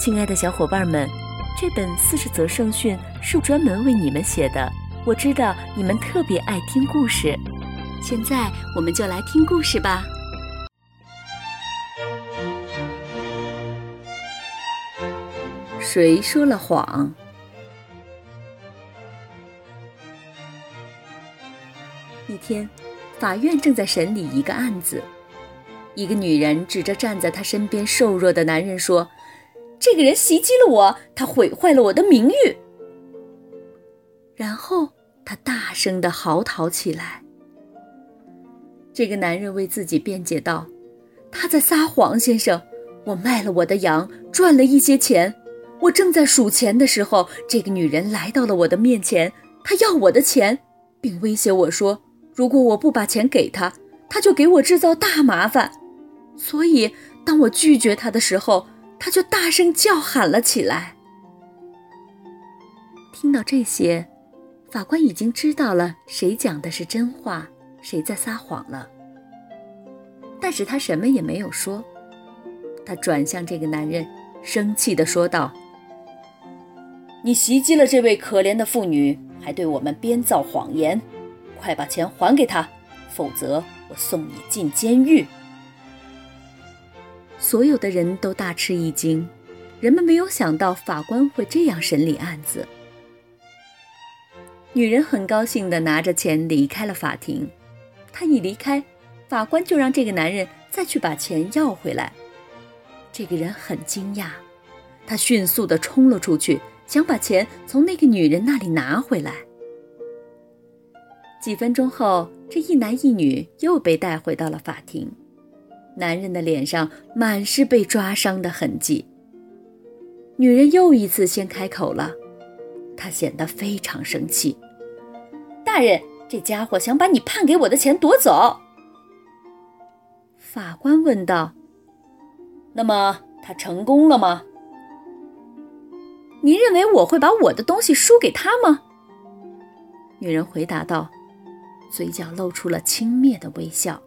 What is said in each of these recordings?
亲爱的小伙伴们，这本四十则圣训是专门为你们写的。我知道你们特别爱听故事，现在我们就来听故事吧。谁说了谎？一天，法院正在审理一个案子，一个女人指着站在她身边瘦弱的男人说。这个人袭击了我，他毁坏了我的名誉。然后他大声的嚎啕起来。这个男人为自己辩解道：“他在撒谎，先生，我卖了我的羊，赚了一些钱。我正在数钱的时候，这个女人来到了我的面前，她要我的钱，并威胁我说，如果我不把钱给她，她就给我制造大麻烦。所以，当我拒绝她的时候，他就大声叫喊了起来。听到这些，法官已经知道了谁讲的是真话，谁在撒谎了。但是他什么也没有说。他转向这个男人，生气地说道：“你袭击了这位可怜的妇女，还对我们编造谎言，快把钱还给他，否则我送你进监狱。”所有的人都大吃一惊，人们没有想到法官会这样审理案子。女人很高兴地拿着钱离开了法庭。她一离开，法官就让这个男人再去把钱要回来。这个人很惊讶，他迅速地冲了出去，想把钱从那个女人那里拿回来。几分钟后，这一男一女又被带回到了法庭。男人的脸上满是被抓伤的痕迹。女人又一次先开口了，她显得非常生气。大人，这家伙想把你判给我的钱夺走。法官问道：“那么他成功了吗？您认为我会把我的东西输给他吗？”女人回答道，嘴角露出了轻蔑的微笑。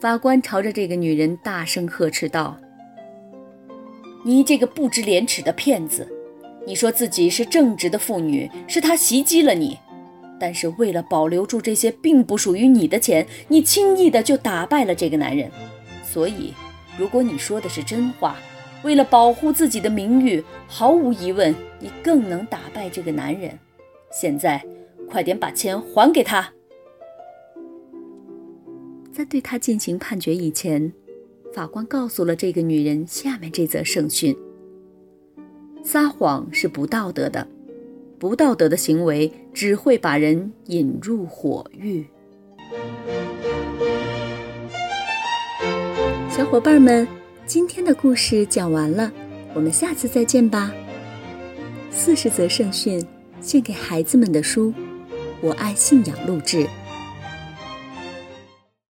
法官朝着这个女人大声呵斥道：“你这个不知廉耻的骗子！你说自己是正直的妇女，是他袭击了你，但是为了保留住这些并不属于你的钱，你轻易的就打败了这个男人。所以，如果你说的是真话，为了保护自己的名誉，毫无疑问，你更能打败这个男人。现在，快点把钱还给他！”在对他进行判决以前，法官告诉了这个女人下面这则圣训：撒谎是不道德的，不道德的行为只会把人引入火狱。小伙伴们，今天的故事讲完了，我们下次再见吧。四十则圣训，献给孩子们的书，我爱信仰录制。